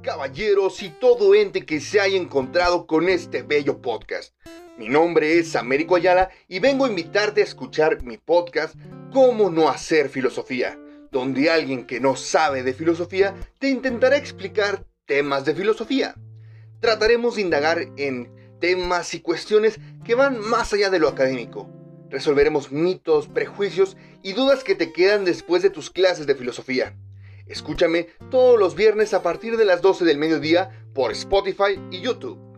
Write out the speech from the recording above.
caballeros y todo ente que se haya encontrado con este bello podcast. Mi nombre es Américo Ayala y vengo a invitarte a escuchar mi podcast Cómo no hacer filosofía, donde alguien que no sabe de filosofía te intentará explicar temas de filosofía. Trataremos de indagar en temas y cuestiones que van más allá de lo académico. Resolveremos mitos, prejuicios y dudas que te quedan después de tus clases de filosofía. Escúchame todos los viernes a partir de las 12 del mediodía por Spotify y YouTube.